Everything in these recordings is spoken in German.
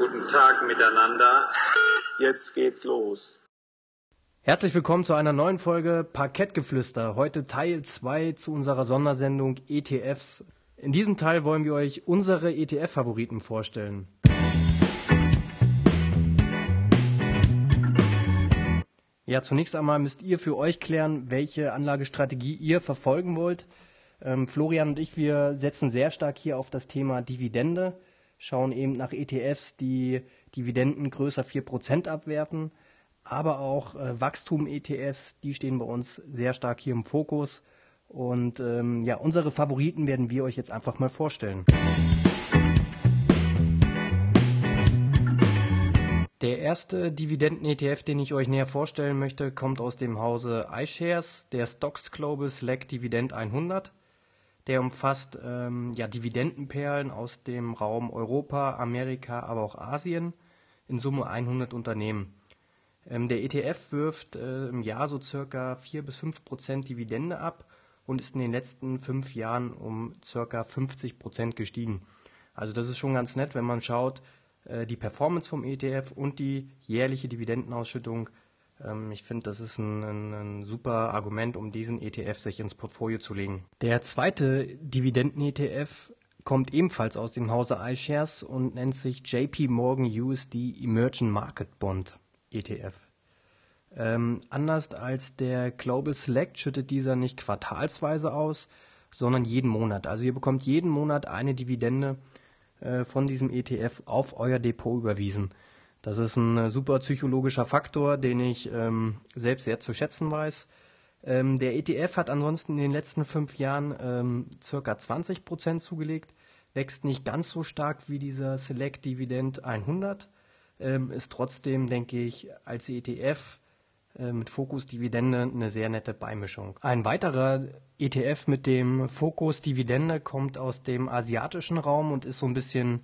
Guten Tag miteinander. Jetzt geht's los. Herzlich willkommen zu einer neuen Folge Parkettgeflüster. Heute Teil 2 zu unserer Sondersendung ETFs. In diesem Teil wollen wir euch unsere ETF-Favoriten vorstellen. Ja, zunächst einmal müsst ihr für euch klären, welche Anlagestrategie ihr verfolgen wollt. Ähm, Florian und ich, wir setzen sehr stark hier auf das Thema Dividende, schauen eben nach ETFs, die Dividenden größer 4% abwerfen, aber auch äh, Wachstum-ETFs, die stehen bei uns sehr stark hier im Fokus. Und ähm, ja, unsere Favoriten werden wir euch jetzt einfach mal vorstellen. Der erste Dividenden-ETF, den ich euch näher vorstellen möchte, kommt aus dem Hause iShares, der Stocks Global Select Dividend 100. Der umfasst ähm, ja, Dividendenperlen aus dem Raum Europa, Amerika, aber auch Asien, in Summe 100 Unternehmen. Ähm, der ETF wirft äh, im Jahr so circa 4 bis 5 Prozent Dividende ab und ist in den letzten fünf Jahren um circa 50 Prozent gestiegen. Also das ist schon ganz nett, wenn man schaut, äh, die Performance vom ETF und die jährliche Dividendenausschüttung ich finde, das ist ein, ein, ein, super Argument, um diesen ETF sich ins Portfolio zu legen. Der zweite Dividenden-ETF kommt ebenfalls aus dem Hause iShares und nennt sich JP Morgan USD Emerging Market Bond ETF. Ähm, anders als der Global Select schüttet dieser nicht quartalsweise aus, sondern jeden Monat. Also ihr bekommt jeden Monat eine Dividende äh, von diesem ETF auf euer Depot überwiesen. Das ist ein äh, super psychologischer Faktor, den ich ähm, selbst sehr zu schätzen weiß. Ähm, der ETF hat ansonsten in den letzten fünf Jahren ähm, circa 20 Prozent zugelegt, wächst nicht ganz so stark wie dieser Select Dividend 100, ähm, ist trotzdem, denke ich, als ETF äh, mit Fokus Dividende eine sehr nette Beimischung. Ein weiterer ETF mit dem Fokus Dividende kommt aus dem asiatischen Raum und ist so ein bisschen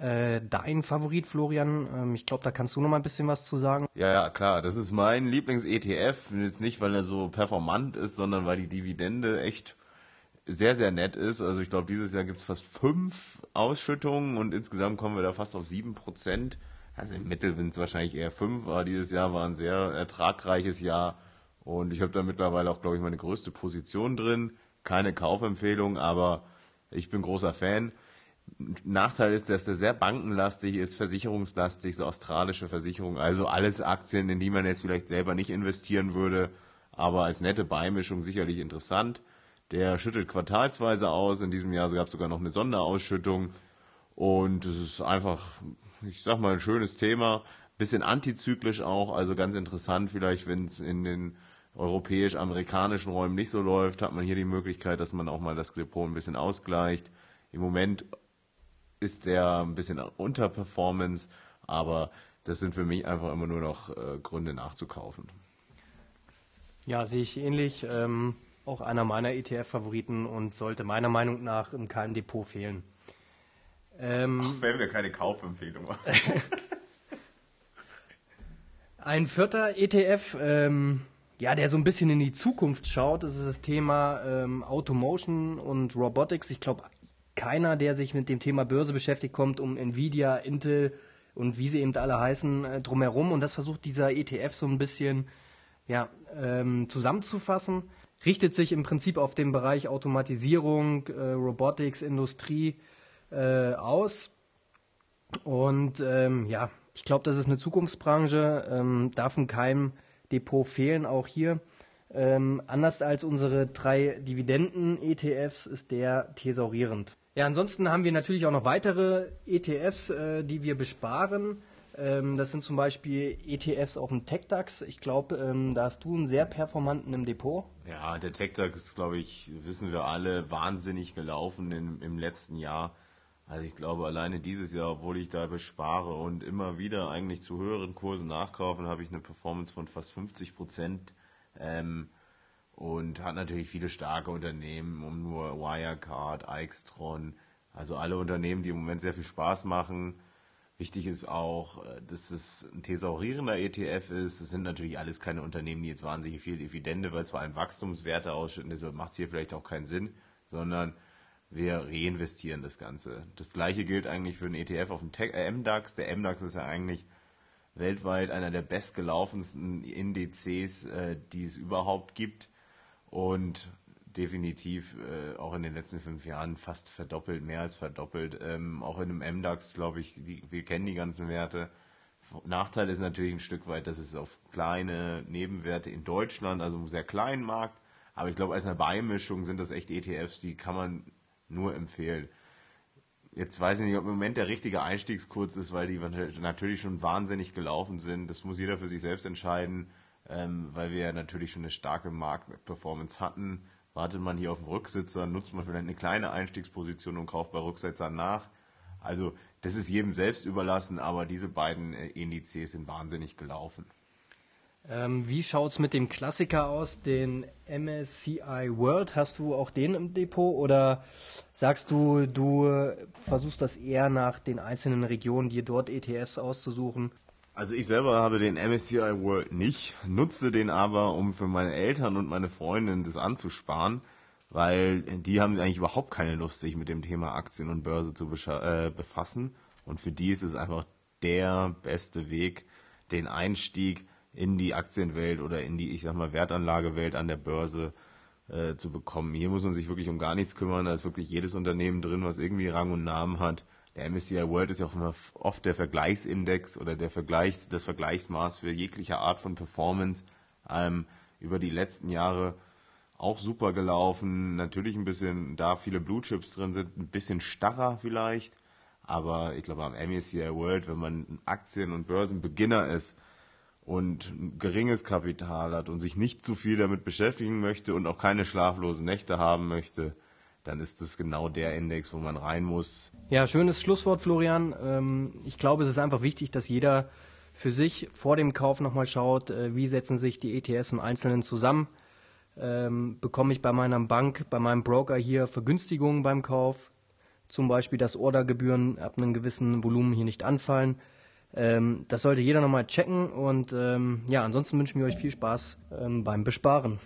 äh, dein Favorit, Florian. Ähm, ich glaube, da kannst du noch mal ein bisschen was zu sagen. Ja, ja, klar. Das ist mein Lieblings-ETF. Jetzt nicht, weil er so performant ist, sondern weil die Dividende echt sehr, sehr nett ist. Also ich glaube, dieses Jahr gibt es fast fünf Ausschüttungen und insgesamt kommen wir da fast auf sieben Prozent. Also im Mittel sind es wahrscheinlich eher fünf, aber dieses Jahr war ein sehr ertragreiches Jahr und ich habe da mittlerweile auch, glaube ich, meine größte Position drin. Keine Kaufempfehlung, aber ich bin großer Fan. Nachteil ist, dass der sehr bankenlastig ist, versicherungslastig, so australische Versicherungen, also alles Aktien, in die man jetzt vielleicht selber nicht investieren würde, aber als nette Beimischung sicherlich interessant. Der schüttet quartalsweise aus, in diesem Jahr gab es sogar noch eine Sonderausschüttung und es ist einfach, ich sag mal, ein schönes Thema, bisschen antizyklisch auch, also ganz interessant vielleicht, wenn es in den europäisch-amerikanischen Räumen nicht so läuft, hat man hier die Möglichkeit, dass man auch mal das Depot ein bisschen ausgleicht. Im Moment ist der ein bisschen unter Performance, aber das sind für mich einfach immer nur noch äh, Gründe nachzukaufen. Ja, sehe ich ähnlich. Ähm, auch einer meiner ETF-Favoriten und sollte meiner Meinung nach in keinem Depot fehlen. Ähm, Ach, wenn wir keine Kaufempfehlung machen. Ein vierter ETF, ähm, ja, der so ein bisschen in die Zukunft schaut, das ist das Thema ähm, Automotion und Robotics. Ich glaube, keiner, der sich mit dem Thema Börse beschäftigt, kommt um Nvidia, Intel und wie sie eben alle heißen, äh, drumherum. Und das versucht dieser ETF so ein bisschen ja, ähm, zusammenzufassen. Richtet sich im Prinzip auf den Bereich Automatisierung, äh, Robotics, Industrie äh, aus. Und ähm, ja, ich glaube, das ist eine Zukunftsbranche, ähm, darf in keinem Depot fehlen, auch hier. Ähm, anders als unsere drei Dividenden-ETFs ist der thesaurierend. Ja, ansonsten haben wir natürlich auch noch weitere ETFs, äh, die wir besparen. Ähm, das sind zum Beispiel ETFs auf dem TechDAX. Ich glaube, ähm, da hast du einen sehr performanten im Depot. Ja, der TechDAX ist, glaube ich, wissen wir alle, wahnsinnig gelaufen im, im letzten Jahr. Also ich glaube, alleine dieses Jahr, obwohl ich da bespare und immer wieder eigentlich zu höheren Kursen nachkaufen, habe ich eine Performance von fast 50 Prozent. Ähm, und hat natürlich viele starke Unternehmen, um nur Wirecard, Aixtron, also alle Unternehmen, die im Moment sehr viel Spaß machen. Wichtig ist auch, äh, dass es ein thesaurierender ETF ist. Es sind natürlich alles keine Unternehmen, die jetzt wahnsinnig viel Dividende, weil es vor allem Wachstumswerte ausschütten, deshalb macht es hier vielleicht auch keinen Sinn, sondern wir reinvestieren das Ganze. Das gleiche gilt eigentlich für den ETF auf dem äh, MDAX. Der MDAX ist ja eigentlich weltweit einer der bestgelaufensten Indizes, äh, die es überhaupt gibt und definitiv äh, auch in den letzten fünf Jahren fast verdoppelt, mehr als verdoppelt. Ähm, auch in einem MDAX, glaube ich, die, wir kennen die ganzen Werte. Nachteil ist natürlich ein Stück weit, dass es auf kleine Nebenwerte in Deutschland, also einen sehr kleinen Markt, aber ich glaube, als eine Beimischung sind das echt ETFs, die kann man nur empfehlen. Jetzt weiß ich nicht, ob im Moment der richtige Einstiegskurs ist, weil die natürlich schon wahnsinnig gelaufen sind. Das muss jeder für sich selbst entscheiden, ähm, weil wir ja natürlich schon eine starke Marktperformance hatten. Wartet man hier auf den Rücksitzer, nutzt man vielleicht eine kleine Einstiegsposition und kauft bei Rücksetzern nach. Also das ist jedem selbst überlassen, aber diese beiden äh, Indizes sind wahnsinnig gelaufen. Ähm, wie es mit dem Klassiker aus, den MSCI World? Hast du auch den im Depot oder sagst du, du versuchst das eher nach den einzelnen Regionen, dir dort ETFs auszusuchen? Also ich selber habe den MSCI World nicht, nutze den aber, um für meine Eltern und meine Freundin das anzusparen, weil die haben eigentlich überhaupt keine Lust, sich mit dem Thema Aktien und Börse zu äh, befassen. Und für die ist es einfach der beste Weg, den Einstieg in die Aktienwelt oder in die, ich sag mal, Wertanlagewelt an der Börse äh, zu bekommen. Hier muss man sich wirklich um gar nichts kümmern. Da ist wirklich jedes Unternehmen drin, was irgendwie Rang und Namen hat. Der MSCI World ist ja auch immer oft der Vergleichsindex oder der Vergleichs, das Vergleichsmaß für jegliche Art von Performance. Ähm, über die letzten Jahre auch super gelaufen. Natürlich ein bisschen, da viele Blue Chips drin sind, ein bisschen starrer vielleicht. Aber ich glaube, am MSCI World, wenn man Aktien- und Börsenbeginner ist, und ein geringes Kapital hat und sich nicht zu viel damit beschäftigen möchte und auch keine schlaflosen Nächte haben möchte, dann ist das genau der Index, wo man rein muss. Ja, schönes Schlusswort, Florian. Ähm, ich glaube, es ist einfach wichtig, dass jeder für sich vor dem Kauf nochmal schaut, äh, wie setzen sich die ETS im Einzelnen zusammen. Ähm, bekomme ich bei meiner Bank, bei meinem Broker hier Vergünstigungen beim Kauf? Zum Beispiel, dass Ordergebühren ab einem gewissen Volumen hier nicht anfallen. Ähm, das sollte jeder nochmal checken und ja, ansonsten wünschen wir euch viel Spaß beim Besparen.